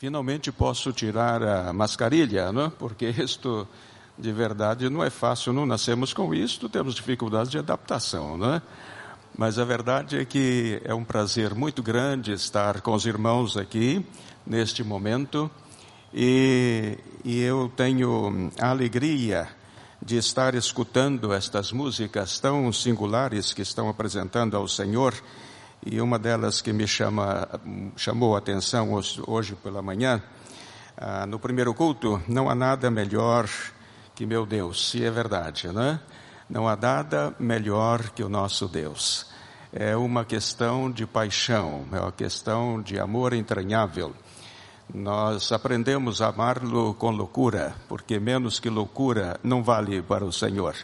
Finalmente posso tirar a mascarilha, não? porque isto de verdade não é fácil, não nascemos com isto, temos dificuldades de adaptação, não é? Mas a verdade é que é um prazer muito grande estar com os irmãos aqui neste momento e, e eu tenho a alegria de estar escutando estas músicas tão singulares que estão apresentando ao Senhor e uma delas que me chama, chamou a atenção hoje, hoje pela manhã, ah, no primeiro culto, não há nada melhor que meu Deus, se é verdade, né? Não há nada melhor que o nosso Deus. É uma questão de paixão, é uma questão de amor entranhável. Nós aprendemos a amá-lo com loucura, porque menos que loucura não vale para o Senhor.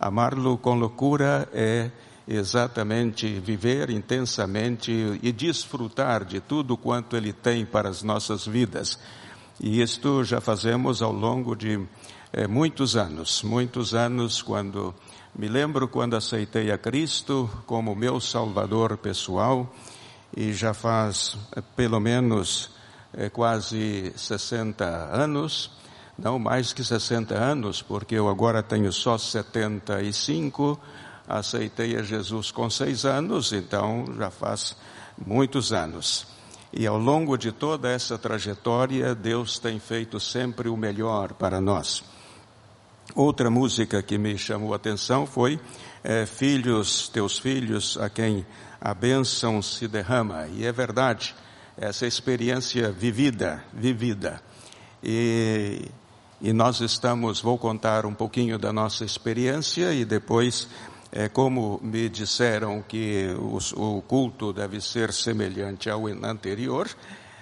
Amá-lo com loucura é exatamente viver intensamente e desfrutar de tudo quanto Ele tem para as nossas vidas. E isto já fazemos ao longo de é, muitos anos, muitos anos quando me lembro quando aceitei a Cristo como meu Salvador pessoal e já faz é, pelo menos é, quase 60 anos, não mais que 60 anos, porque eu agora tenho só 75 aceitei a Jesus com seis anos, então já faz muitos anos. E ao longo de toda essa trajetória, Deus tem feito sempre o melhor para nós. Outra música que me chamou a atenção foi é, Filhos, teus filhos, a quem a bênção se derrama. E é verdade, essa experiência vivida, vivida. E, e nós estamos, vou contar um pouquinho da nossa experiência e depois é, como me disseram que o, o, culto deve ser semelhante ao anterior,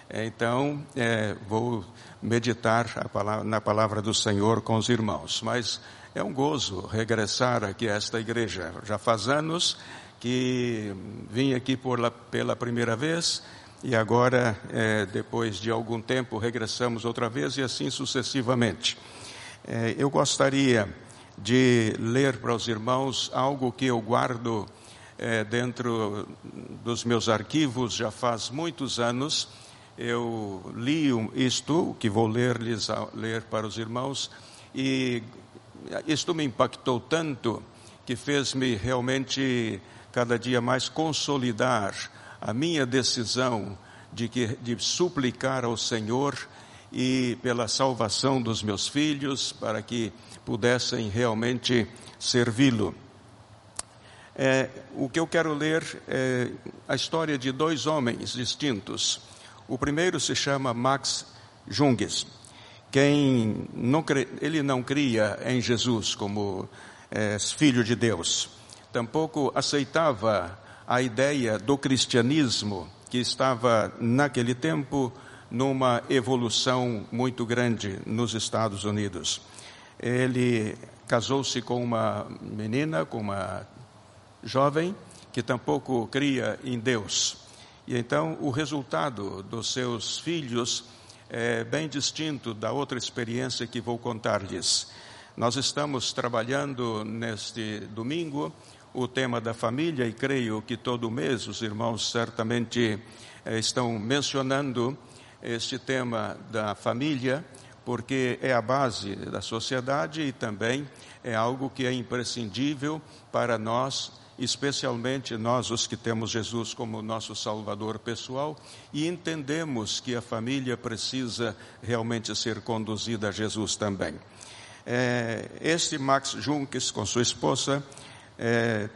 é, então é, vou meditar palavra, na palavra do Senhor com os irmãos. Mas é um gozo regressar aqui a esta igreja. Já faz anos que vim aqui por la, pela primeira vez e agora, é, depois de algum tempo, regressamos outra vez e assim sucessivamente. É, eu gostaria de ler para os irmãos algo que eu guardo é, dentro dos meus arquivos já faz muitos anos. Eu li isto, que vou ler-lhes ler para os irmãos, e isto me impactou tanto que fez-me realmente cada dia mais consolidar a minha decisão de, que, de suplicar ao Senhor e pela salvação dos meus filhos, para que pudessem realmente servi-lo. É, o que eu quero ler é a história de dois homens distintos. O primeiro se chama Max Junges. Quem não cre... ele não cria em Jesus como é, filho de Deus, tampouco aceitava a ideia do cristianismo que estava naquele tempo numa evolução muito grande nos Estados Unidos. Ele casou-se com uma menina, com uma jovem, que tampouco cria em Deus. E então o resultado dos seus filhos é bem distinto da outra experiência que vou contar-lhes. Nós estamos trabalhando neste domingo o tema da família e creio que todo mês os irmãos certamente eh, estão mencionando este tema da família porque é a base da sociedade e também é algo que é imprescindível para nós, especialmente nós os que temos Jesus como nosso Salvador pessoal e entendemos que a família precisa realmente ser conduzida a Jesus também. É, este Max Junques, com sua esposa, é,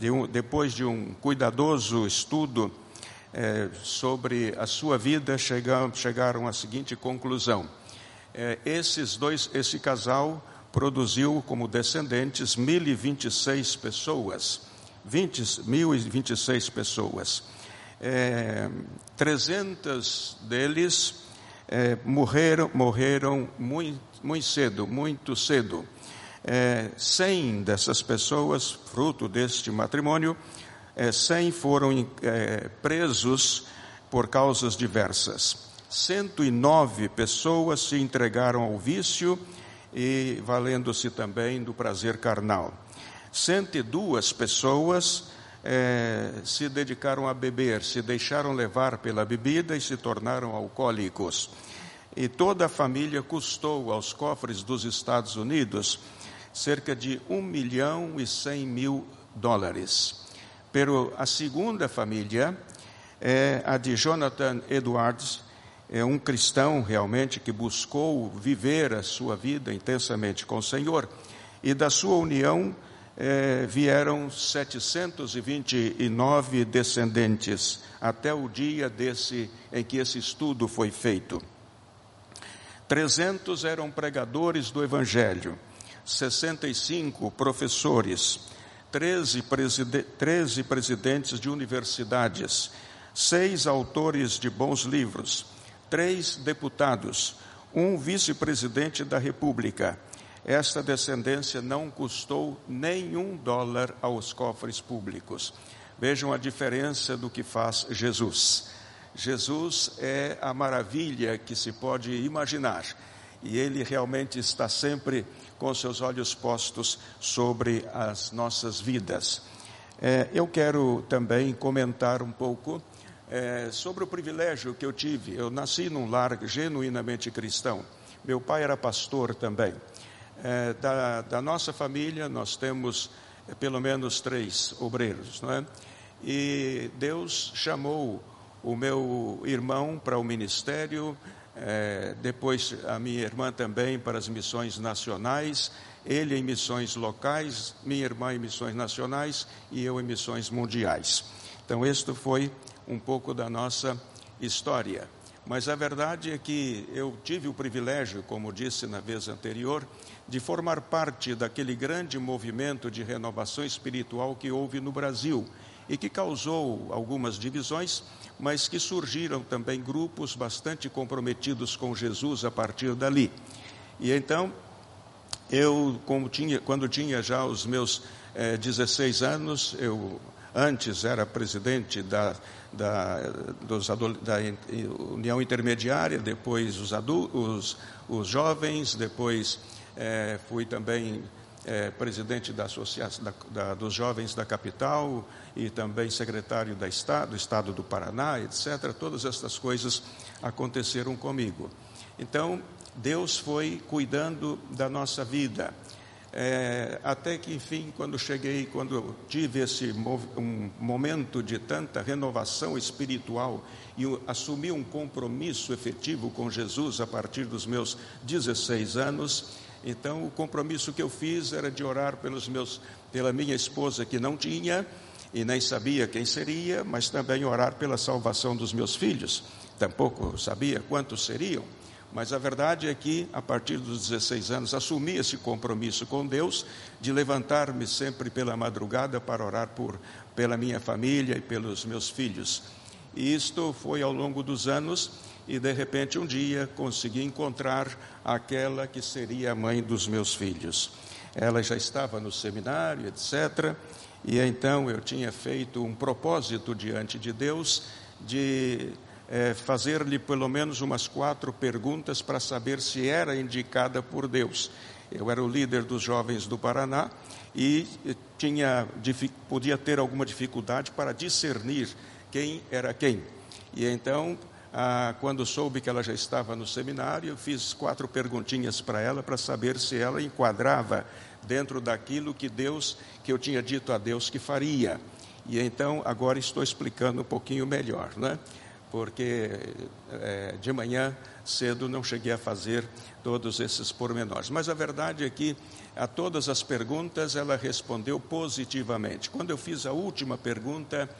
de um, depois de um cuidadoso estudo é, sobre a sua vida, chegaram, chegaram à seguinte conclusão é, esses dois, esse casal produziu como descendentes 1026 pessoas, 20, 1026 pessoas. É, 300 deles é, morreram, morreram muito, muito cedo, muito cedo. É, 100 dessas pessoas, fruto deste matrimônio, é, 100 foram é, presos por causas diversas. 109 pessoas se entregaram ao vício e valendo-se também do prazer carnal. 102 pessoas é, se dedicaram a beber, se deixaram levar pela bebida e se tornaram alcoólicos. E toda a família custou aos cofres dos Estados Unidos cerca de 1 milhão e 100 mil dólares. Pero a segunda família é a de Jonathan Edwards, é um cristão realmente que buscou viver a sua vida intensamente com o Senhor. E da sua união é, vieram 729 descendentes até o dia desse em que esse estudo foi feito. 300 eram pregadores do Evangelho, 65 professores, 13, preside 13 presidentes de universidades, seis autores de bons livros, três deputados, um vice-presidente da República. Esta descendência não custou nenhum dólar aos cofres públicos. Vejam a diferença do que faz Jesus. Jesus é a maravilha que se pode imaginar e ele realmente está sempre com seus olhos postos sobre as nossas vidas. É, eu quero também comentar um pouco é, sobre o privilégio que eu tive. Eu nasci num lar genuinamente cristão. Meu pai era pastor também. É, da, da, nossa família, nós temos é, pelo menos três obreiros, não é? E Deus chamou o meu irmão para o ministério, é, depois a minha irmã também para as missões nacionais, ele em missões locais, minha irmã em missões nacionais e eu em missões mundiais. Então, este foi um pouco da nossa história. Mas a verdade é que eu tive o privilégio, como disse na vez anterior, de formar parte daquele grande movimento de renovação espiritual que houve no Brasil e que causou algumas divisões, mas que surgiram também grupos bastante comprometidos com Jesus a partir dali. E então, eu, tinha, quando tinha já os meus eh, 16 anos, eu antes era presidente da, da, dos, da União Intermediária, depois os, adultos, os, os jovens, depois eh, fui também é, presidente da Associação da, da, dos Jovens da Capital e também secretário da Estado, do Estado do Paraná, etc. Todas essas coisas aconteceram comigo. Então, Deus foi cuidando da nossa vida. É, até que, enfim, quando cheguei, quando tive esse um momento de tanta renovação espiritual e assumi um compromisso efetivo com Jesus a partir dos meus 16 anos, então, o compromisso que eu fiz era de orar pelos meus, pela minha esposa que não tinha e nem sabia quem seria, mas também orar pela salvação dos meus filhos. Tampouco sabia quantos seriam, mas a verdade é que, a partir dos 16 anos, assumi esse compromisso com Deus de levantar-me sempre pela madrugada para orar por, pela minha família e pelos meus filhos. E isto foi ao longo dos anos e de repente um dia consegui encontrar aquela que seria a mãe dos meus filhos. Ela já estava no seminário, etc. E então eu tinha feito um propósito diante de Deus de é, fazer-lhe pelo menos umas quatro perguntas para saber se era indicada por Deus. Eu era o líder dos jovens do Paraná e tinha, podia ter alguma dificuldade para discernir quem era quem. E então ah, quando soube que ela já estava no seminário, eu fiz quatro perguntinhas para ela para saber se ela enquadrava dentro daquilo que Deus, que eu tinha dito a Deus que faria. E então agora estou explicando um pouquinho melhor, né? Porque é, de manhã cedo não cheguei a fazer todos esses pormenores. Mas a verdade é que a todas as perguntas ela respondeu positivamente. Quando eu fiz a última pergunta,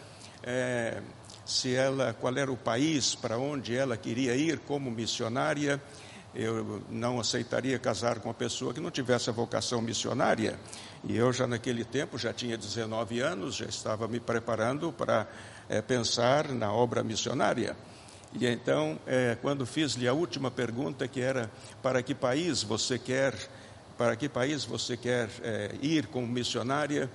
é, se ela, qual era o país para onde ela queria ir como missionária. Eu não aceitaria casar com uma pessoa que não tivesse a vocação missionária. E eu já naquele tempo já tinha 19 anos, já estava me preparando para é, pensar na obra missionária. E então, é, quando fiz-lhe a última pergunta, que era para que país você quer, para que país você quer é, ir como missionária,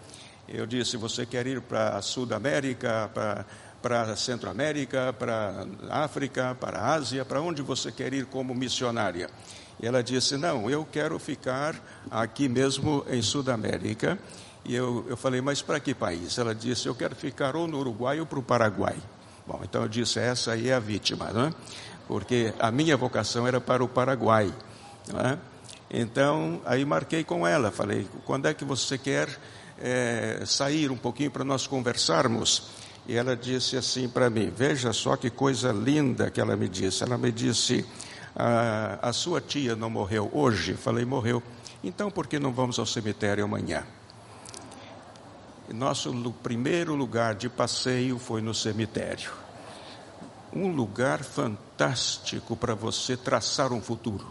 eu disse: você quer ir para a Sudamérica, para para Centro-América, para África, para Ásia, para onde você quer ir como missionária? E ela disse: Não, eu quero ficar aqui mesmo em Sudamérica. E eu, eu falei, mas para que país? Ela disse, eu quero ficar ou no Uruguai ou para o Paraguai. Bom, então eu disse, essa aí é a vítima, não é? Porque a minha vocação era para o Paraguai, não é? Então, aí marquei com ela, falei, quando é que você quer é, sair um pouquinho para nós conversarmos? E ela disse assim para mim, veja só que coisa linda que ela me disse. Ela me disse, a, a sua tia não morreu hoje? Falei, morreu. Então, por que não vamos ao cemitério amanhã? Nosso primeiro lugar de passeio foi no cemitério. Um lugar fantástico para você traçar um futuro.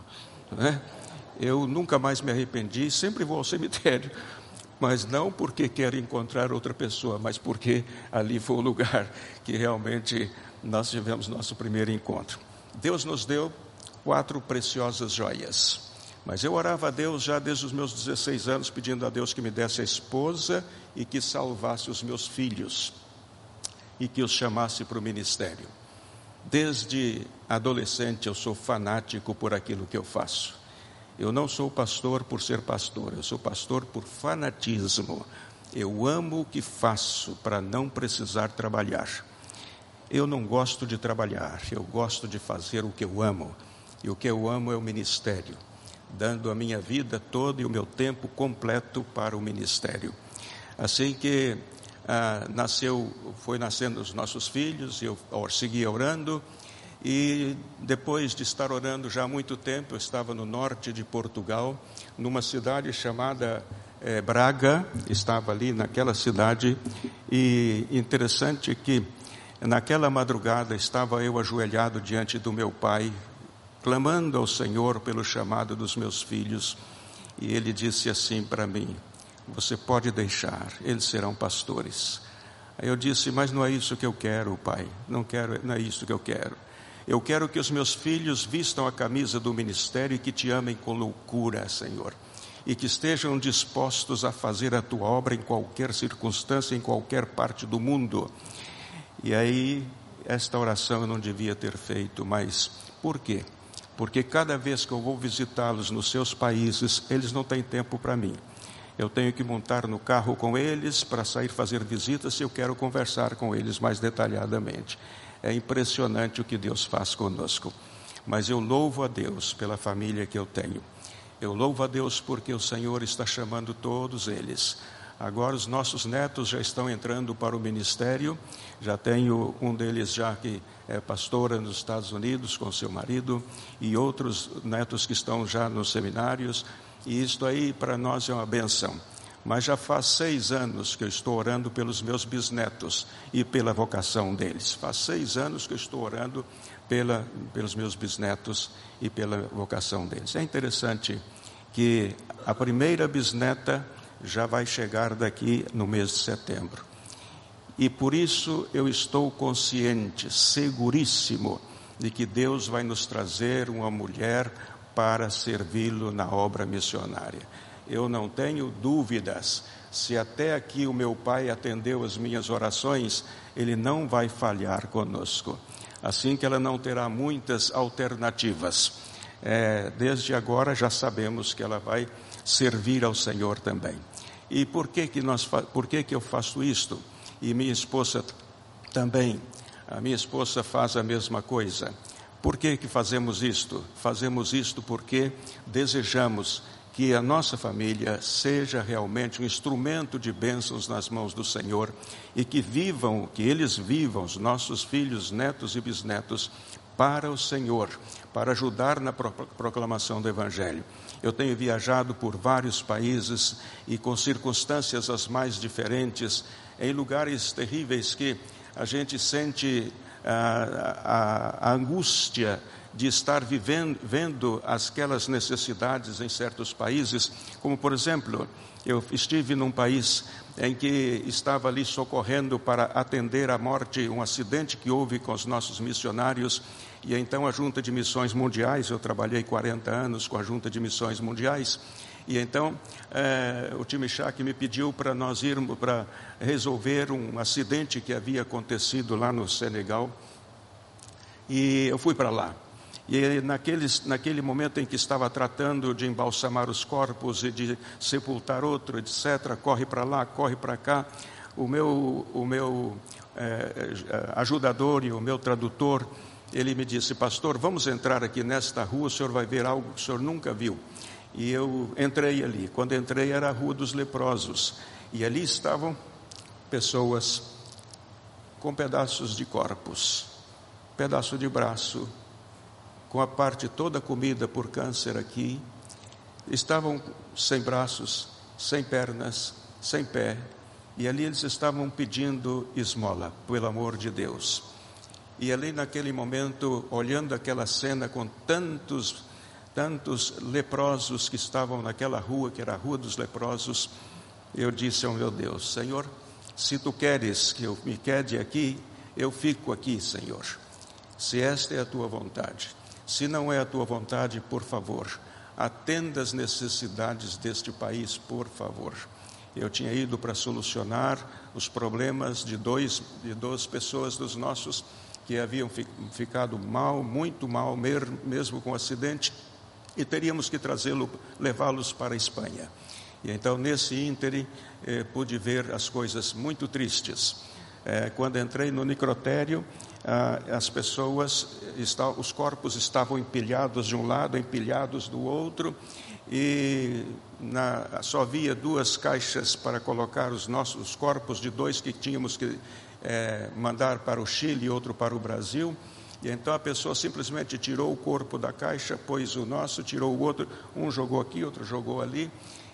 Né? Eu nunca mais me arrependi, sempre vou ao cemitério, mas não porque quero encontrar outra pessoa, mas porque ali foi o lugar que realmente nós tivemos nosso primeiro encontro. Deus nos deu quatro preciosas joias. Mas eu orava a Deus já desde os meus 16 anos, pedindo a Deus que me desse a esposa e que salvasse os meus filhos e que os chamasse para o ministério. Desde adolescente eu sou fanático por aquilo que eu faço. Eu não sou pastor por ser pastor, eu sou pastor por fanatismo. Eu amo o que faço para não precisar trabalhar. Eu não gosto de trabalhar, eu gosto de fazer o que eu amo. E o que eu amo é o ministério dando a minha vida toda e o meu tempo completo para o ministério. Assim que ah, nasceu, foi nascendo os nossos filhos, eu segui orando, e depois de estar orando já há muito tempo, eu estava no norte de Portugal, numa cidade chamada eh, Braga, estava ali naquela cidade, e interessante que naquela madrugada estava eu ajoelhado diante do meu pai, clamando ao Senhor pelo chamado dos meus filhos, e ele disse assim para mim: Você pode deixar, eles serão pastores. Aí eu disse: Mas não é isso que eu quero, pai, não quero, não é isso que eu quero. Eu quero que os meus filhos vistam a camisa do ministério e que te amem com loucura, Senhor, e que estejam dispostos a fazer a tua obra em qualquer circunstância, em qualquer parte do mundo. E aí, esta oração eu não devia ter feito, mas por quê? Porque cada vez que eu vou visitá-los nos seus países, eles não têm tempo para mim. Eu tenho que montar no carro com eles para sair fazer visitas e eu quero conversar com eles mais detalhadamente. É impressionante o que Deus faz conosco. Mas eu louvo a Deus pela família que eu tenho. Eu louvo a Deus porque o Senhor está chamando todos eles. Agora os nossos netos já estão entrando para o ministério. Já tenho um deles já que é pastora nos Estados Unidos com seu marido e outros netos que estão já nos seminários. E isto aí para nós é uma benção. Mas já faz seis anos que eu estou orando pelos meus bisnetos e pela vocação deles. Faz seis anos que eu estou orando pela, pelos meus bisnetos e pela vocação deles. É interessante que a primeira bisneta já vai chegar daqui no mês de setembro. E por isso eu estou consciente, seguríssimo, de que Deus vai nos trazer uma mulher para servi-lo na obra missionária. Eu não tenho dúvidas. Se até aqui o meu pai atendeu as minhas orações, ele não vai falhar conosco. Assim que ela não terá muitas alternativas. É, desde agora já sabemos que ela vai servir ao Senhor também. E por que que nós, por que que eu faço isto? e minha esposa também. A minha esposa faz a mesma coisa. Por que, que fazemos isto? Fazemos isto porque desejamos que a nossa família seja realmente um instrumento de bênçãos nas mãos do Senhor e que vivam, que eles vivam, os nossos filhos, netos e bisnetos, para o Senhor, para ajudar na proclamação do Evangelho. Eu tenho viajado por vários países e com circunstâncias as mais diferentes, em lugares terríveis que a gente sente a, a, a angústia de estar vivendo, vendo aquelas necessidades em certos países, como por exemplo, eu estive num país em que estava ali socorrendo para atender à morte, um acidente que houve com os nossos missionários, e então a Junta de Missões Mundiais, eu trabalhei 40 anos com a Junta de Missões Mundiais, e então é, o time Chak me pediu para nós irmos para resolver um acidente que havia acontecido lá no Senegal. E eu fui para lá. E naquele, naquele momento em que estava tratando de embalsamar os corpos e de sepultar outro, etc., corre para lá, corre para cá, o meu, o meu é, ajudador e o meu tradutor, ele me disse, pastor, vamos entrar aqui nesta rua, o senhor vai ver algo que o senhor nunca viu. E eu entrei ali. Quando entrei era a Rua dos Leprosos. E ali estavam pessoas com pedaços de corpos, pedaço de braço, com a parte toda comida por câncer aqui, estavam sem braços, sem pernas, sem pé, e ali eles estavam pedindo esmola, pelo amor de Deus. E ali naquele momento, olhando aquela cena com tantos, tantos leprosos que estavam naquela rua, que era a rua dos leprosos, eu disse ao meu Deus: Senhor, se tu queres que eu me quede aqui, eu fico aqui, Senhor. Se esta é a tua vontade. Se não é a tua vontade, por favor, atenda as necessidades deste país, por favor. Eu tinha ido para solucionar os problemas de, dois, de duas pessoas dos nossos que haviam ficado mal, muito mal, mesmo com o acidente, e teríamos que trazê-lo, levá-los para a Espanha. E então, nesse ínterim, eh, pude ver as coisas muito tristes. Eh, quando entrei no necrotério, ah, as pessoas, os corpos estavam empilhados de um lado, empilhados do outro, e na, só havia duas caixas para colocar os nossos corpos de dois que tínhamos que é, mandar para o Chile e outro para o Brasil. E então a pessoa simplesmente tirou o corpo da caixa, pôs o nosso, tirou o outro, um jogou aqui, outro jogou ali,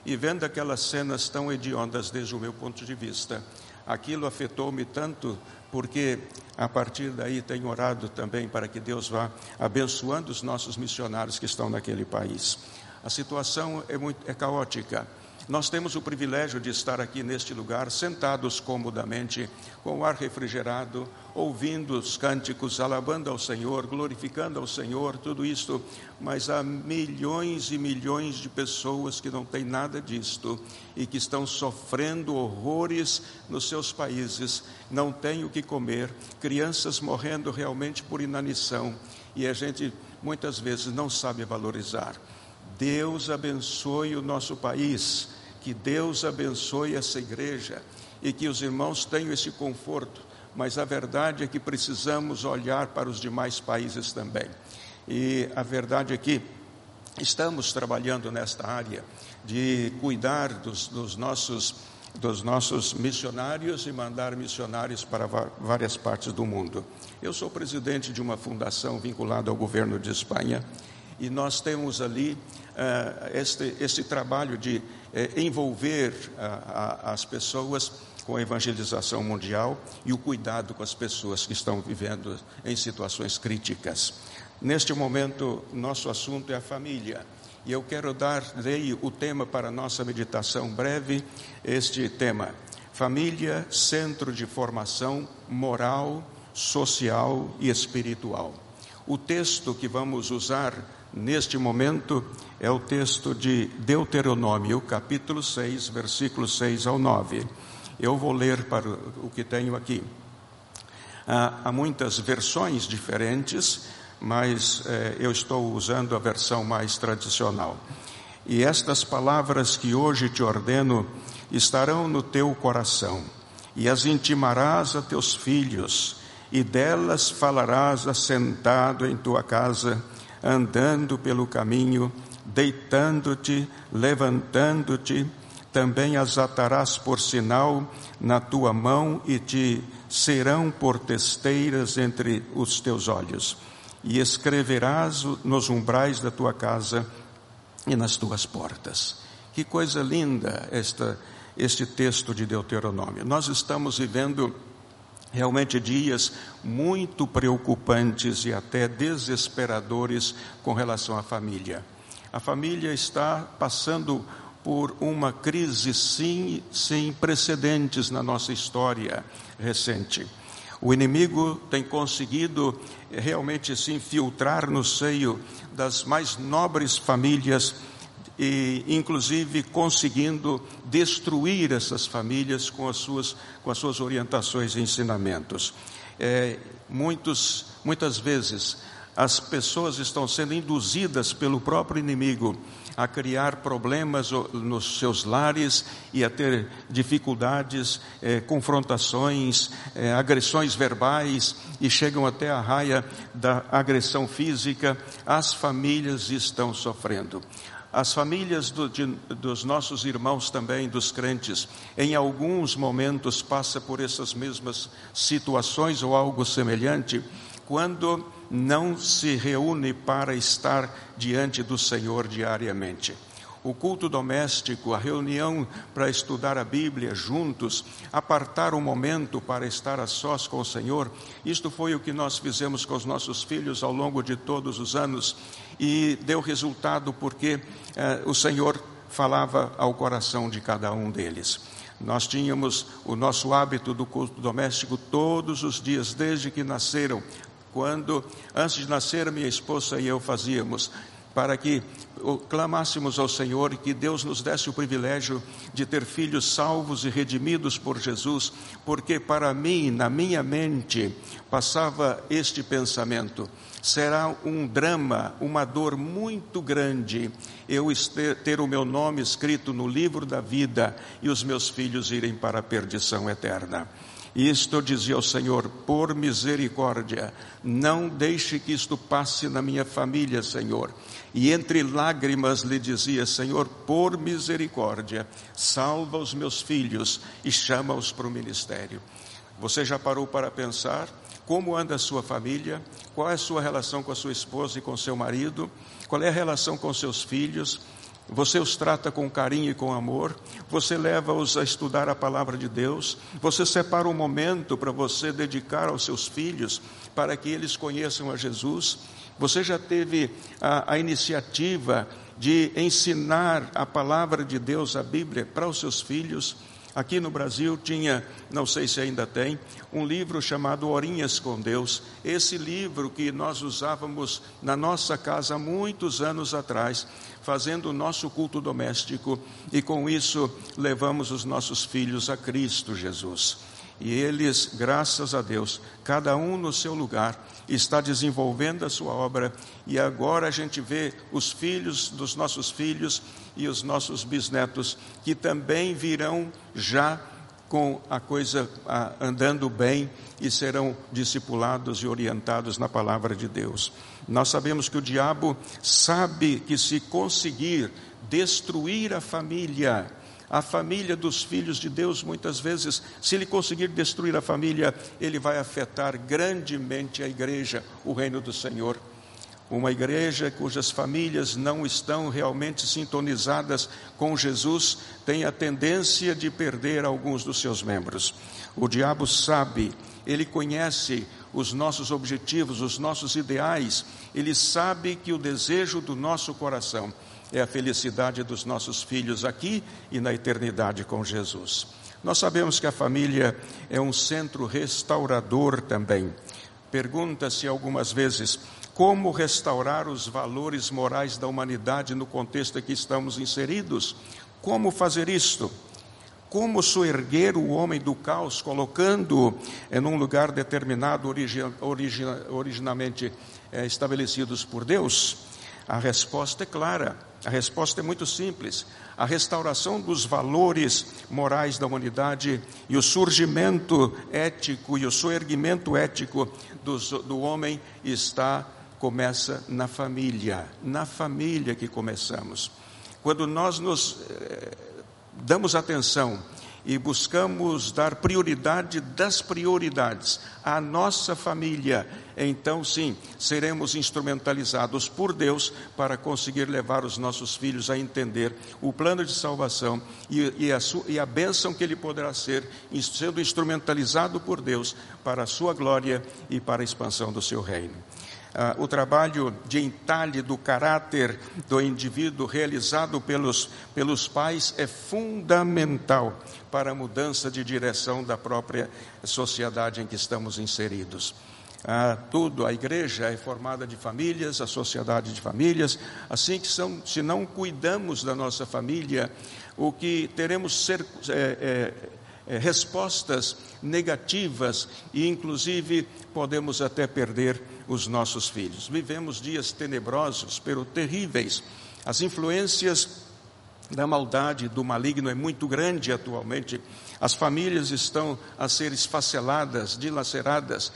e vendo aquelas cenas tão hediondas desde o meu ponto de vista, aquilo afetou-me tanto porque a partir daí tenho orado também para que Deus vá abençoando os nossos missionários que estão naquele país. A situação é muito é caótica. Nós temos o privilégio de estar aqui neste lugar, sentados comodamente, com o ar refrigerado, ouvindo os cânticos, alabando ao Senhor, glorificando ao Senhor, tudo isto, mas há milhões e milhões de pessoas que não têm nada disto e que estão sofrendo horrores nos seus países, não têm o que comer, crianças morrendo realmente por inanição. E a gente muitas vezes não sabe valorizar. Deus abençoe o nosso país, que Deus abençoe essa igreja e que os irmãos tenham esse conforto, mas a verdade é que precisamos olhar para os demais países também. E a verdade é que estamos trabalhando nesta área de cuidar dos, dos nossos dos nossos missionários e mandar missionários para várias partes do mundo. Eu sou presidente de uma fundação vinculada ao governo de Espanha e nós temos ali uh, este, este trabalho de uh, envolver uh, as pessoas com a evangelização mundial e o cuidado com as pessoas que estão vivendo em situações críticas. Neste momento, nosso assunto é a família. E eu quero dar dei o tema para a nossa meditação breve, este tema: família, centro de formação moral, social e espiritual. O texto que vamos usar neste momento é o texto de Deuteronômio, capítulo 6, versículos 6 ao 9. Eu vou ler para o que tenho aqui. Há, muitas versões diferentes, mas eh, eu estou usando a versão mais tradicional. E estas palavras que hoje te ordeno estarão no teu coração, e as intimarás a teus filhos, e delas falarás assentado em tua casa andando pelo caminho, deitando-te, levantando-te, também as atarás por sinal na tua mão e te serão por testeiras entre os teus olhos. E escreverás nos umbrais da tua casa e nas tuas portas. Que coisa linda esta, este texto de Deuteronômio. Nós estamos vivendo realmente dias muito preocupantes e até desesperadores com relação à família. A família está passando por uma crise sim, sem precedentes na nossa história recente. O inimigo tem conseguido realmente se infiltrar no seio das mais nobres famílias e inclusive conseguindo destruir essas famílias com as suas, com as suas orientações e ensinamentos. É, muitos, muitas vezes as pessoas estão sendo induzidas pelo próprio inimigo a criar problemas nos seus lares e a ter dificuldades, eh, confrontações, eh, agressões verbais e chegam até a raia da agressão física. As famílias estão sofrendo. As famílias do, de, dos nossos irmãos também, dos crentes, em alguns momentos passa por essas mesmas situações ou algo semelhante, quando não se reúne para estar diante do Senhor diariamente. O culto doméstico, a reunião para estudar a Bíblia juntos, apartar um momento para estar a sós com o Senhor, isto foi o que nós fizemos com os nossos filhos ao longo de todos os anos e deu resultado porque eh, o Senhor falava ao coração de cada um deles. Nós tínhamos o nosso hábito do culto doméstico todos os dias, desde que nasceram, quando, antes de nascer, minha esposa e eu fazíamos, para que clamássemos ao Senhor e que Deus nos desse o privilégio de ter filhos salvos e redimidos por Jesus, porque para mim, na minha mente, passava este pensamento: será um drama, uma dor muito grande eu ter o meu nome escrito no livro da vida e os meus filhos irem para a perdição eterna. Isto dizia ao Senhor, por misericórdia, não deixe que isto passe na minha família, Senhor. E entre lágrimas lhe dizia, Senhor, por misericórdia, salva os meus filhos e chama-os para o ministério. Você já parou para pensar como anda a sua família? Qual é a sua relação com a sua esposa e com seu marido? Qual é a relação com seus filhos? Você os trata com carinho e com amor, você leva-os a estudar a palavra de Deus, você separa um momento para você dedicar aos seus filhos, para que eles conheçam a Jesus. Você já teve a, a iniciativa de ensinar a palavra de Deus, a Bíblia, para os seus filhos. Aqui no Brasil tinha, não sei se ainda tem, um livro chamado Horinhas com Deus. Esse livro que nós usávamos na nossa casa há muitos anos atrás, fazendo o nosso culto doméstico e com isso levamos os nossos filhos a Cristo Jesus. E eles, graças a Deus, cada um no seu lugar, está desenvolvendo a sua obra e agora a gente vê os filhos dos nossos filhos e os nossos bisnetos que também virão já com a coisa andando bem e serão discipulados e orientados na palavra de Deus. Nós sabemos que o diabo sabe que se conseguir destruir a família, a família dos filhos de Deus, muitas vezes, se ele conseguir destruir a família, ele vai afetar grandemente a igreja, o reino do Senhor. Uma igreja cujas famílias não estão realmente sintonizadas com Jesus tem a tendência de perder alguns dos seus membros. O diabo sabe, ele conhece os nossos objetivos, os nossos ideais, ele sabe que o desejo do nosso coração é a felicidade dos nossos filhos aqui e na eternidade com Jesus. Nós sabemos que a família é um centro restaurador também. Pergunta-se algumas vezes como restaurar os valores morais da humanidade no contexto em que estamos inseridos. Como fazer isto? Como soerguer o homem do caos, colocando em um lugar determinado, origina, origina, originalmente é, estabelecidos por Deus? A resposta é clara, a resposta é muito simples. A restauração dos valores morais da humanidade e o surgimento ético e o soerguimento ético do, do homem está começa na família, na família que começamos. Quando nós nos eh, damos atenção e buscamos dar prioridade das prioridades à nossa família, então sim, seremos instrumentalizados por Deus para conseguir levar os nossos filhos a entender o plano de salvação e, e, a, e a bênção que ele poderá ser, sendo instrumentalizado por Deus para a sua glória e para a expansão do seu reino. Uh, o trabalho de entalhe do caráter do indivíduo realizado pelos, pelos pais é fundamental para a mudança de direção da própria sociedade em que estamos inseridos. Ah, tudo, a igreja é formada de famílias, a sociedade de famílias, assim que são, se não cuidamos da nossa família, o que teremos ser, é, é, é, respostas negativas e, inclusive, podemos até perder os nossos filhos. Vivemos dias tenebrosos, pero terríveis. As influências da maldade, do maligno é muito grande atualmente. As famílias estão a ser esfaceladas, dilaceradas.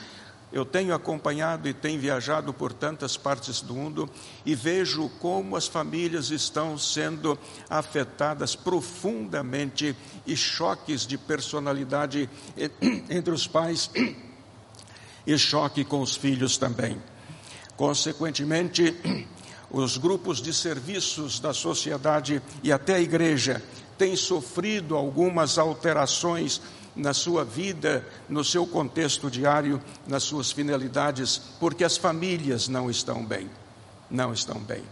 Eu tenho acompanhado e tenho viajado por tantas partes do mundo e vejo como as famílias estão sendo afetadas profundamente e choques de personalidade entre os pais e choque com os filhos também. Consequentemente, os grupos de serviços da sociedade e até a igreja têm sofrido algumas alterações na sua vida, no seu contexto diário, nas suas finalidades, porque as famílias não estão bem. Não estão bem.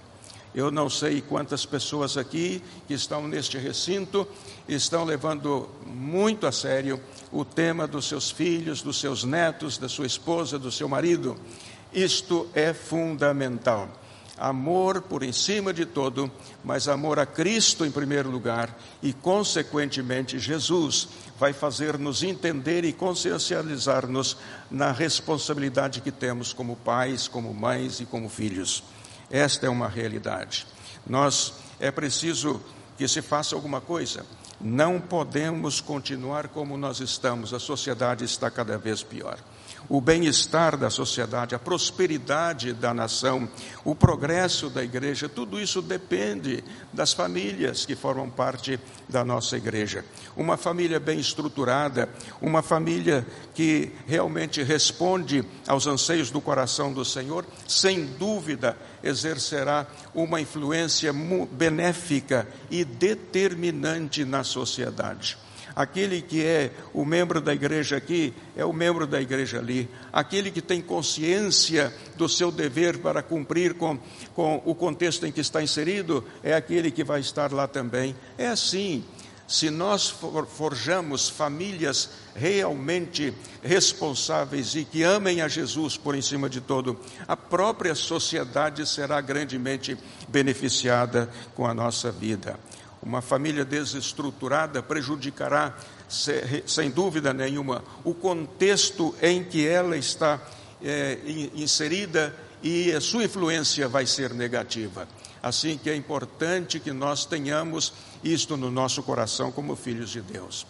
Eu não sei quantas pessoas aqui que estão neste recinto estão levando muito a sério o tema dos seus filhos, dos seus netos, da sua esposa, do seu marido. Isto é fundamental amor por em cima de todo, mas amor a Cristo em primeiro lugar e, consequentemente, Jesus vai fazer-nos entender e consciencializar-nos na responsabilidade que temos como pais, como mães e como filhos. Esta é uma realidade. Nós é preciso que se faça alguma coisa. Não podemos continuar como nós estamos, a sociedade está cada vez pior o bem-estar da sociedade, a prosperidade da nação, o progresso da igreja, tudo isso depende das famílias que formam parte da nossa igreja. Uma família bem estruturada, uma família que realmente responde aos anseios do coração do Senhor, sem dúvida exercerá uma influência benéfica e determinante na sociedade. Aquele que é o membro da igreja aqui é o membro da igreja ali. Aquele que tem consciência do seu dever para cumprir com, com o contexto em que está inserido é aquele que vai estar lá também. É assim. Se nós forjamos famílias realmente responsáveis e que amem a Jesus por em cima de todo, a própria sociedade será grandemente beneficiada com a nossa vida. Uma família desestruturada prejudicará, sem dúvida nenhuma, o contexto em que ela está é, inserida e a sua influência vai ser negativa. Assim que é importante que nós tenhamos isto no nosso coração como filhos de Deus.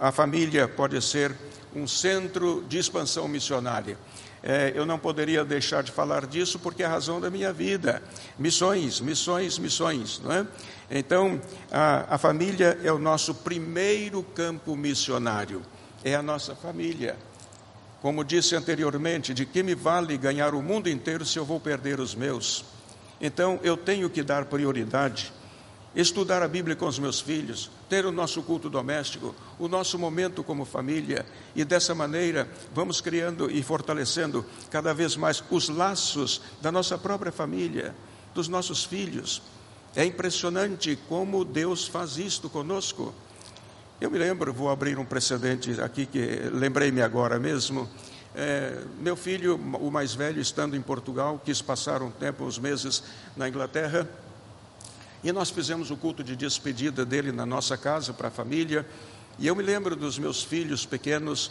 A família pode ser um centro de expansão missionária é, eu não poderia deixar de falar disso porque é a razão da minha vida. Missões, missões, missões. Não é? Então, a, a família é o nosso primeiro campo missionário, é a nossa família. Como disse anteriormente, de que me vale ganhar o mundo inteiro se eu vou perder os meus? Então, eu tenho que dar prioridade estudar a Bíblia com os meus filhos, ter o nosso culto doméstico, o nosso momento como família, e dessa maneira vamos criando e fortalecendo cada vez mais os laços da nossa própria família, dos nossos filhos. É impressionante como Deus faz isto conosco. Eu me lembro, vou abrir um precedente aqui que lembrei-me agora mesmo. É, meu filho, o mais velho, estando em Portugal, quis passar um tempo, uns meses na Inglaterra e nós fizemos o culto de despedida dele na nossa casa para a família. E eu me lembro dos meus filhos pequenos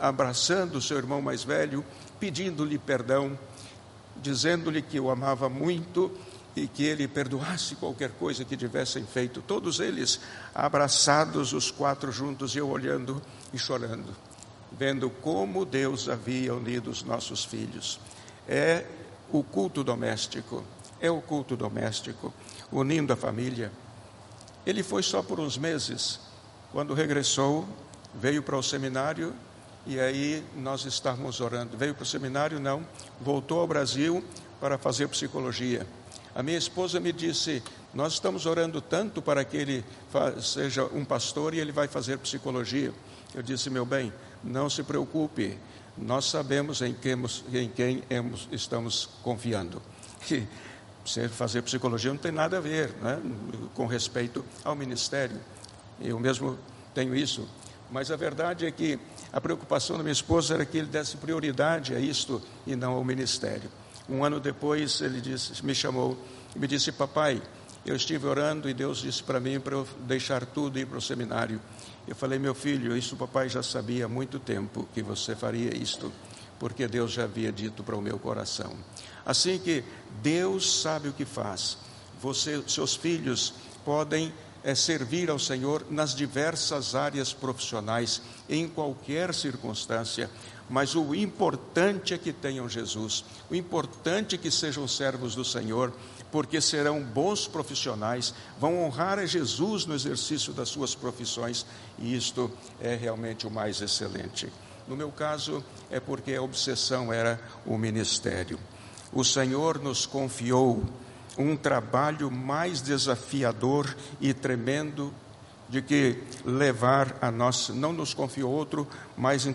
abraçando o seu irmão mais velho, pedindo-lhe perdão, dizendo-lhe que o amava muito e que ele perdoasse qualquer coisa que tivessem feito. Todos eles abraçados, os quatro juntos, e eu olhando e chorando, vendo como Deus havia unido os nossos filhos. É o culto doméstico, é o culto doméstico unindo a família. Ele foi só por uns meses. Quando regressou, veio para o seminário e aí nós estávamos orando. Veio para o seminário, não, voltou ao Brasil para fazer psicologia. A minha esposa me disse: Nós estamos orando tanto para que ele seja um pastor e ele vai fazer psicologia. Eu disse: Meu bem, não se preocupe, nós sabemos em quem, em quem estamos confiando. Fazer psicologia não tem nada a ver né, com respeito ao ministério. Eu mesmo tenho isso. Mas a verdade é que a preocupação da minha esposa era que ele desse prioridade a isto e não ao ministério. Um ano depois, ele disse, me chamou e me disse: Papai, eu estive orando e Deus disse para mim para eu deixar tudo e ir para o seminário. Eu falei, meu filho, isso o papai já sabia há muito tempo que você faria isto, porque Deus já havia dito para o meu coração. Assim que Deus sabe o que faz. Você, seus filhos podem é, servir ao Senhor nas diversas áreas profissionais, em qualquer circunstância, mas o importante é que tenham Jesus, o importante é que sejam servos do Senhor, porque serão bons profissionais, vão honrar a Jesus no exercício das suas profissões, e isto é realmente o mais excelente. No meu caso, é porque a obsessão era o ministério. O Senhor nos confiou um trabalho mais desafiador e tremendo de que levar a nossa, não nos confiou outro mais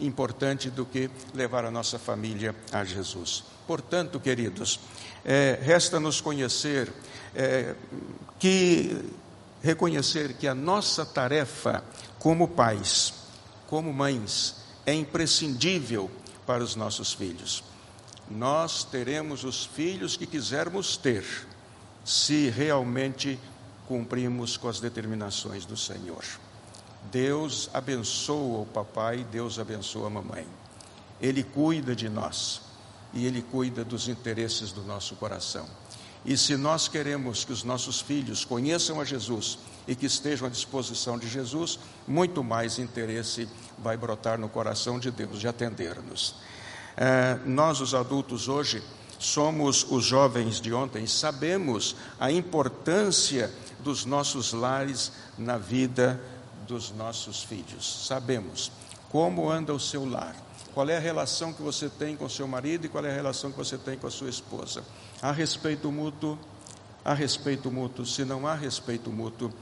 importante do que levar a nossa família a Jesus. Portanto, queridos, é, resta-nos conhecer é, que reconhecer que a nossa tarefa como pais, como mães, é imprescindível para os nossos filhos. Nós teremos os filhos que quisermos ter, se realmente cumprimos com as determinações do Senhor. Deus abençoa o papai, Deus abençoa a mamãe. Ele cuida de nós e Ele cuida dos interesses do nosso coração. E se nós queremos que os nossos filhos conheçam a Jesus e que estejam à disposição de Jesus, muito mais interesse vai brotar no coração de Deus de atender-nos. É, nós, os adultos, hoje, somos os jovens de ontem, sabemos a importância dos nossos lares na vida dos nossos filhos. Sabemos como anda o seu lar, qual é a relação que você tem com seu marido e qual é a relação que você tem com a sua esposa. Há respeito mútuo, há respeito mútuo. Se não há respeito mútuo,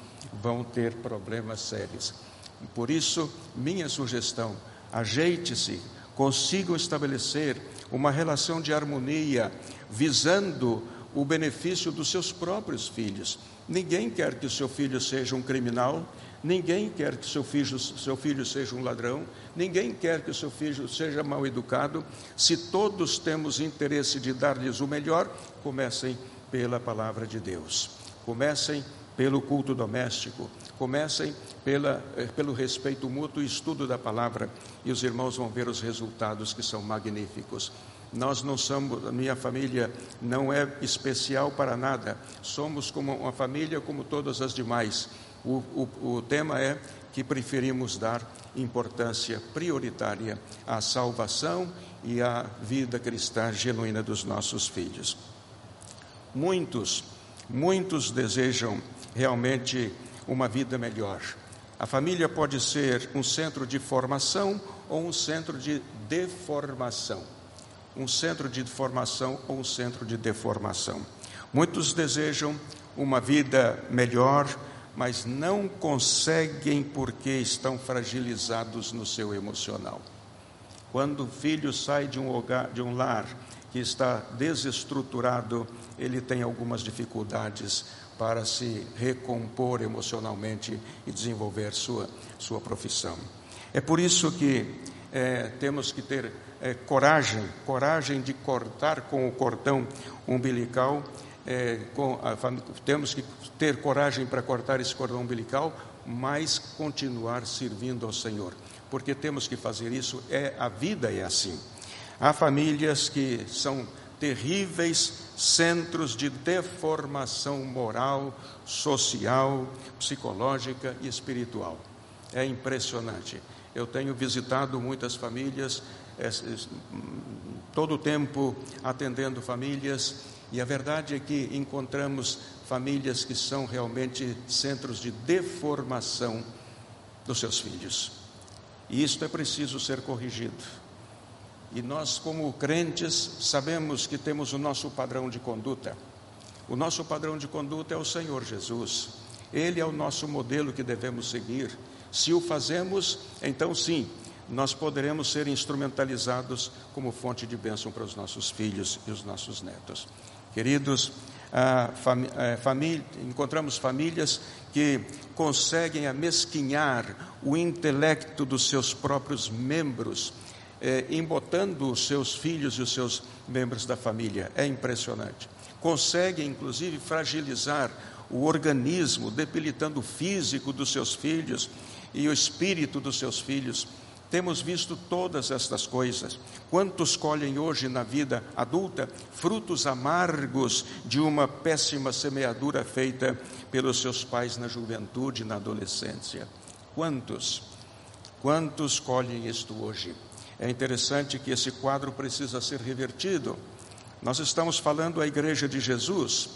vão ter problemas sérios. Por isso, minha sugestão: ajeite-se, consigam estabelecer uma relação de harmonia, visando o benefício dos seus próprios filhos. Ninguém quer que o seu filho seja um criminal, Ninguém quer que seu filho, seu filho seja um ladrão, ninguém quer que o seu filho seja mal educado. Se todos temos interesse de dar-lhes o melhor, comecem pela palavra de Deus, comecem pelo culto doméstico, comecem pela, eh, pelo respeito mútuo e estudo da palavra, e os irmãos vão ver os resultados que são magníficos. Nós não somos, a minha família não é especial para nada, somos como uma família como todas as demais o, o, o tema é que preferimos dar importância prioritária à salvação e à vida cristã genuína dos nossos filhos. Muitos, muitos desejam realmente uma vida melhor. A família pode ser um centro de formação ou um centro de deformação. Um centro de formação ou um centro de deformação. Muitos desejam uma vida melhor, mas não conseguem porque estão fragilizados no seu emocional. Quando o filho sai de um, lugar, de um lar que está desestruturado, ele tem algumas dificuldades para se recompor emocionalmente e desenvolver sua, sua profissão. É por isso que é, temos que ter é, coragem, coragem de cortar com o cordão umbilical é, a, temos que ter coragem para cortar esse cordão umbilical, mas continuar servindo ao Senhor, porque temos que fazer isso. É a vida é assim. Há famílias que são terríveis centros de deformação moral, social, psicológica e espiritual. É impressionante. Eu tenho visitado muitas famílias, é, todo o tempo atendendo famílias e a verdade é que encontramos famílias que são realmente centros de deformação dos seus filhos. E isto é preciso ser corrigido. E nós, como crentes, sabemos que temos o nosso padrão de conduta. O nosso padrão de conduta é o Senhor Jesus. Ele é o nosso modelo que devemos seguir. Se o fazemos, então sim, nós poderemos ser instrumentalizados como fonte de bênção para os nossos filhos e os nossos netos. Queridos, família, encontramos famílias que conseguem amesquinhar o intelecto dos seus próprios membros, eh, embotando os seus filhos e os seus membros da família. É impressionante. conseguem inclusive fragilizar o organismo, debilitando o físico dos seus filhos e o espírito dos seus filhos. Temos visto todas estas coisas. Quantos colhem hoje na vida adulta frutos amargos de uma péssima semeadura feita pelos seus pais na juventude, na adolescência? Quantos? Quantos colhem isto hoje? É interessante que esse quadro precisa ser revertido. Nós estamos falando à Igreja de Jesus.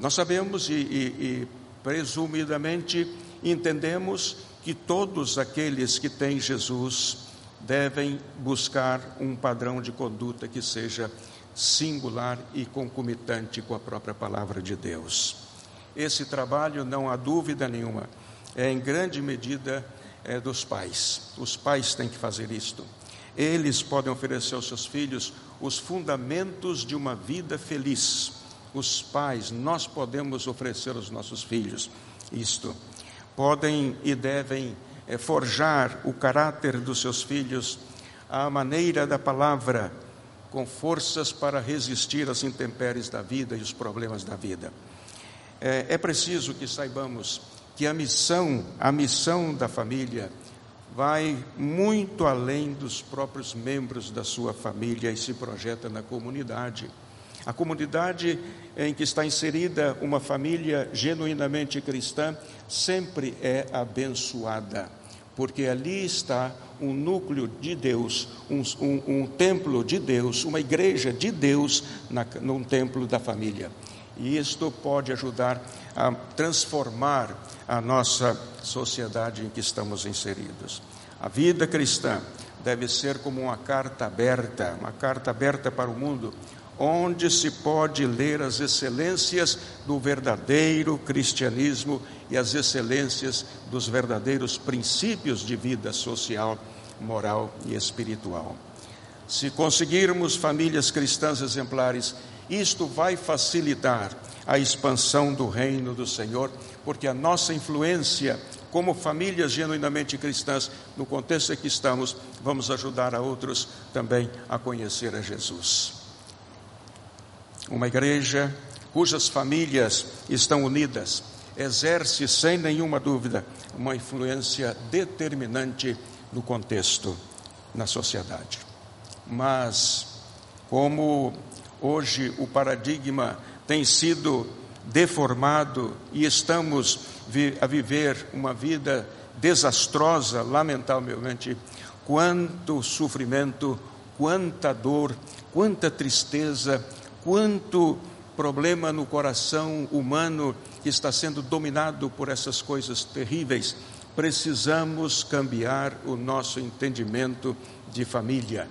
Nós sabemos e, e, e presumidamente entendemos que todos aqueles que têm Jesus devem buscar um padrão de conduta que seja singular e concomitante com a própria palavra de Deus. Esse trabalho, não há dúvida nenhuma, é em grande medida é, dos pais. Os pais têm que fazer isto. Eles podem oferecer aos seus filhos os fundamentos de uma vida feliz. Os pais, nós podemos oferecer aos nossos filhos isto podem e devem é, forjar o caráter dos seus filhos à maneira da palavra, com forças para resistir às intempéries da vida e os problemas da vida. É, é preciso que saibamos que a missão, a missão da família, vai muito além dos próprios membros da sua família e se projeta na comunidade. A comunidade em que está inserida uma família genuinamente cristã sempre é abençoada, porque ali está um núcleo de Deus, um, um, um templo de Deus, uma igreja de Deus na, num templo da família. E isto pode ajudar a transformar a nossa sociedade em que estamos inseridos. A vida cristã deve ser como uma carta aberta, uma carta aberta para o mundo, onde se pode ler as excelências do verdadeiro cristianismo e as excelências dos verdadeiros princípios de vida social, moral e espiritual. Se conseguirmos famílias cristãs exemplares, isto vai facilitar a expansão do reino do Senhor, porque a nossa influência como famílias genuinamente cristãs, no contexto em que estamos, vamos ajudar a outros também a conhecer a Jesus uma igreja cujas famílias estão unidas, exerce sem nenhuma dúvida uma influência determinante no contexto, na sociedade. Mas, como hoje o paradigma tem sido deformado e estamos a viver uma vida desastrosa, lamentavelmente, quanto sofrimento, quanta dor, quanta tristeza, quanto problema no coração humano que está sendo dominado por essas coisas terríveis, precisamos cambiar o nosso entendimento de família.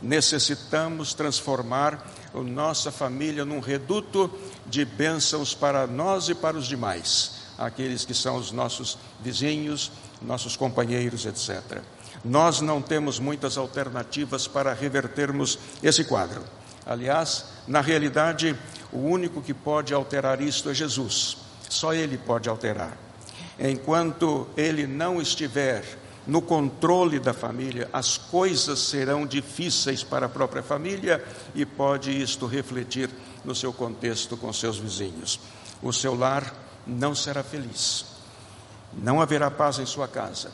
Necessitamos transformar a nossa família num reduto de bênçãos para nós e para os demais, aqueles que são os nossos vizinhos, nossos companheiros, etc. Nós não temos muitas alternativas para revertermos esse quadro. Aliás, na realidade, o único que pode alterar isto é Jesus. Só Ele pode alterar. Enquanto Ele não estiver no controle da família, as coisas serão difíceis para a própria família e pode isto refletir no seu contexto com seus vizinhos. O seu lar não será feliz, não haverá paz em sua casa,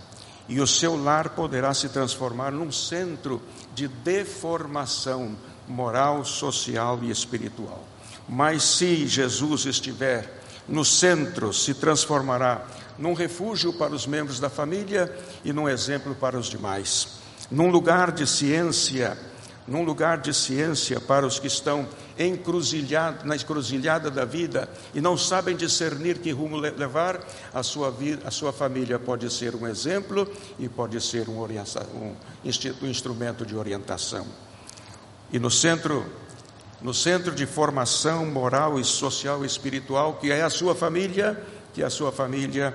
e o seu lar poderá se transformar num centro de deformação moral, social e espiritual. Mas se Jesus estiver no centro, se transformará num refúgio para os membros da família e num exemplo para os demais. Num lugar de ciência, num lugar de ciência para os que estão encruzilhado, na encruzilhada da vida e não sabem discernir que rumo levar, a sua, vida, a sua família pode ser um exemplo e pode ser um, um, um instrumento de orientação. E no centro, no centro de formação moral e social e espiritual, que é a sua família, que a sua família,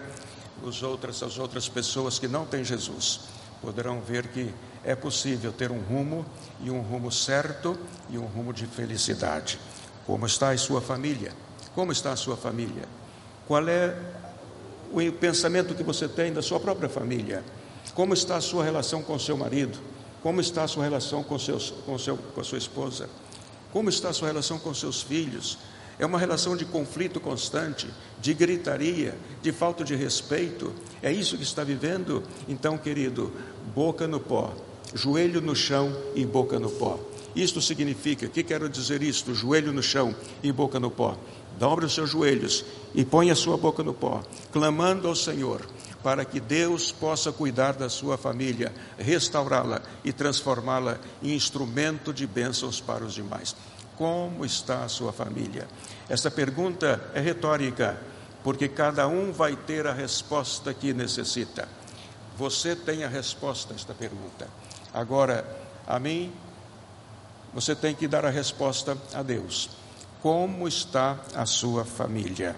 os outras, as outras pessoas que não têm Jesus, poderão ver que é possível ter um rumo e um rumo certo e um rumo de felicidade. Como está a sua família? Como está a sua família? Qual é o pensamento que você tem da sua própria família? Como está a sua relação com seu marido? Como está a sua relação com, seus, com, seu, com a sua esposa? Como está a sua relação com seus filhos? É uma relação de conflito constante, de gritaria, de falta de respeito. É isso que está vivendo? Então, querido, boca no pó, joelho no chão e boca no pó. Isto significa, o que quero dizer isto? Joelho no chão e boca no pó. Dobre os seus joelhos e põe a sua boca no pó, clamando ao Senhor para que Deus possa cuidar da sua família, restaurá-la e transformá-la em instrumento de bênçãos para os demais. Como está a sua família? Esta pergunta é retórica, porque cada um vai ter a resposta que necessita. Você tem a resposta a esta pergunta. Agora, a mim, você tem que dar a resposta a Deus. Como está a sua família?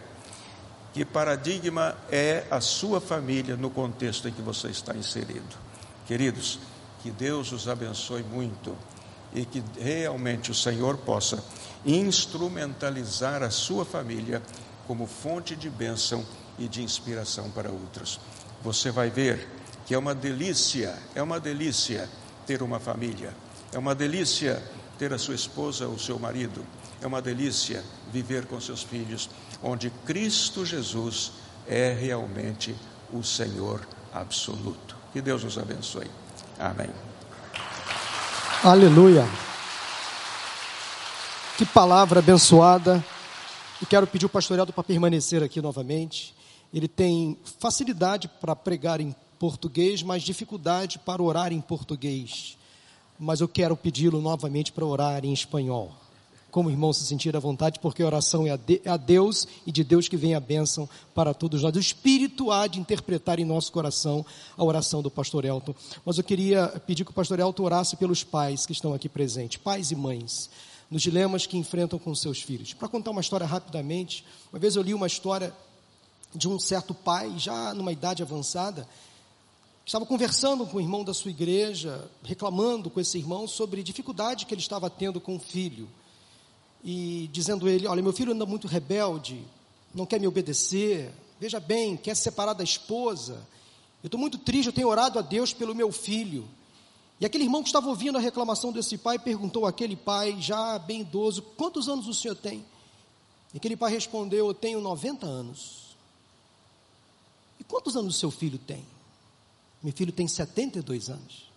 Que paradigma é a sua família no contexto em que você está inserido? Queridos, que Deus os abençoe muito e que realmente o Senhor possa instrumentalizar a sua família como fonte de bênção e de inspiração para outros. Você vai ver que é uma delícia, é uma delícia ter uma família, é uma delícia ter a sua esposa ou seu marido, é uma delícia viver com seus filhos, onde Cristo Jesus é realmente o Senhor absoluto. Que Deus nos abençoe. Amém. Aleluia. Que palavra abençoada. E quero pedir o pastorado para permanecer aqui novamente. Ele tem facilidade para pregar em português, mas dificuldade para orar em português. Mas eu quero pedi-lo novamente para orar em espanhol como irmão se sentir à vontade, porque a oração é a, de, é a Deus e de Deus que vem a bênção para todos nós. O Espírito há de interpretar em nosso coração a oração do pastor Elton. Mas eu queria pedir que o pastor Elton orasse pelos pais que estão aqui presentes, pais e mães, nos dilemas que enfrentam com seus filhos. Para contar uma história rapidamente, uma vez eu li uma história de um certo pai, já numa idade avançada, estava conversando com o irmão da sua igreja, reclamando com esse irmão sobre dificuldade que ele estava tendo com o filho e dizendo ele: Olha, meu filho anda muito rebelde, não quer me obedecer, veja bem, quer se separar da esposa. Eu estou muito triste, eu tenho orado a Deus pelo meu filho. E aquele irmão que estava ouvindo a reclamação desse pai perguntou àquele pai, já bem idoso: Quantos anos o senhor tem? E aquele pai respondeu: Eu tenho 90 anos. E quantos anos o seu filho tem? Meu filho tem 72 anos.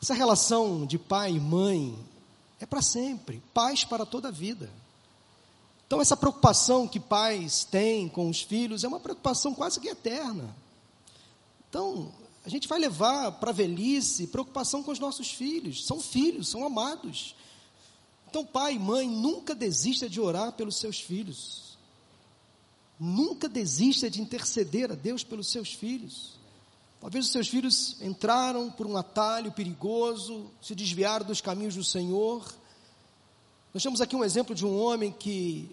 Essa relação de pai e mãe é para sempre, paz para toda a vida. Então, essa preocupação que pais têm com os filhos é uma preocupação quase que eterna. Então, a gente vai levar para a velhice preocupação com os nossos filhos. São filhos, são amados. Então, pai e mãe, nunca desista de orar pelos seus filhos. Nunca desista de interceder a Deus pelos seus filhos. Talvez os seus filhos entraram por um atalho perigoso, se desviaram dos caminhos do Senhor. Nós temos aqui um exemplo de um homem que,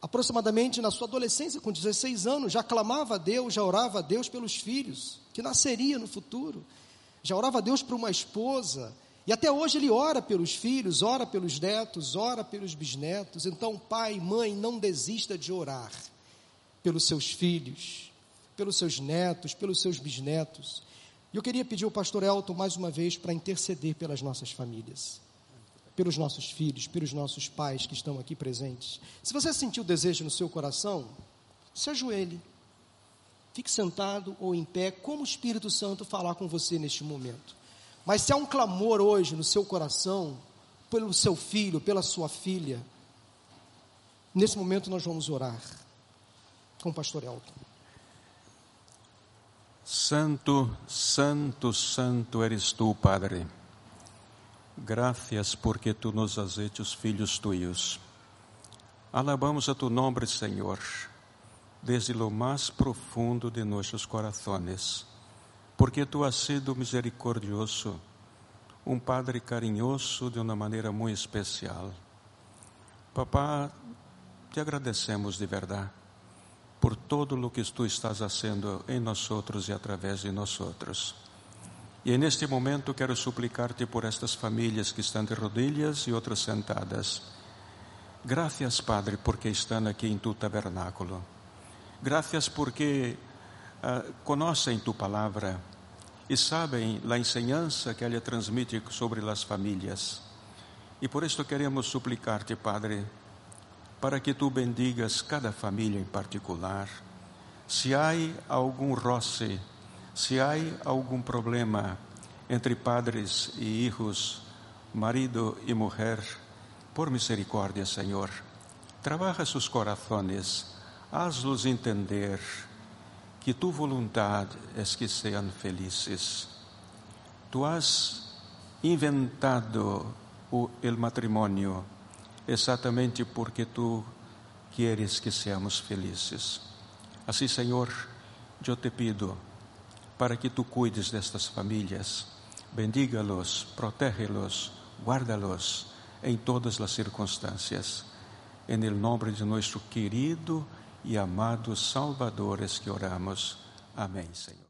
aproximadamente na sua adolescência, com 16 anos, já clamava a Deus, já orava a Deus pelos filhos, que nasceria no futuro. Já orava a Deus por uma esposa. E até hoje ele ora pelos filhos, ora pelos netos, ora pelos bisnetos. Então, pai, mãe, não desista de orar pelos seus filhos pelos seus netos, pelos seus bisnetos. E eu queria pedir ao pastor Elton mais uma vez para interceder pelas nossas famílias, pelos nossos filhos, pelos nossos pais que estão aqui presentes. Se você sentiu desejo no seu coração, se ajoelhe. Fique sentado ou em pé, como o Espírito Santo falar com você neste momento. Mas se há um clamor hoje no seu coração, pelo seu filho, pela sua filha, nesse momento nós vamos orar com o pastor Elton. Santo, santo, santo eres tu, Padre. Gracias porque tu nos has hecho filhos tuyos. Alabamos a tu nome, Senhor, desde lo mais profundo de nossos corazones, porque tu has sido misericordioso, um Padre carinhoso de uma maneira muito especial. Papá, te agradecemos de verdade por todo o que tu estás fazendo em nós e através de nós. E neste momento quero suplicar-te por estas famílias que estão de rodilhas e outras sentadas. Graças, Padre, porque estão aqui em tu tabernáculo. Graças porque uh, conhecem tu palavra e sabem a enseñança que ela transmite sobre as famílias. E por isso queremos suplicar-te, Padre, para que tu bendigas cada família em particular. Se há algum roce, se há algum problema entre padres e hijos, marido e mulher, por misericórdia, Senhor, trabalha seus corações, haz-los entender que tu vontade é que sejam felizes. Tu has inventado o el matrimônio exatamente porque tu queres que seamos felizes. Assim, Senhor, eu te pido para que tu cuides destas famílias, bendiga-los, protege-los, guarda-los em todas as circunstâncias. Em nome de nosso querido e amado Salvador es que oramos. Amém, Senhor.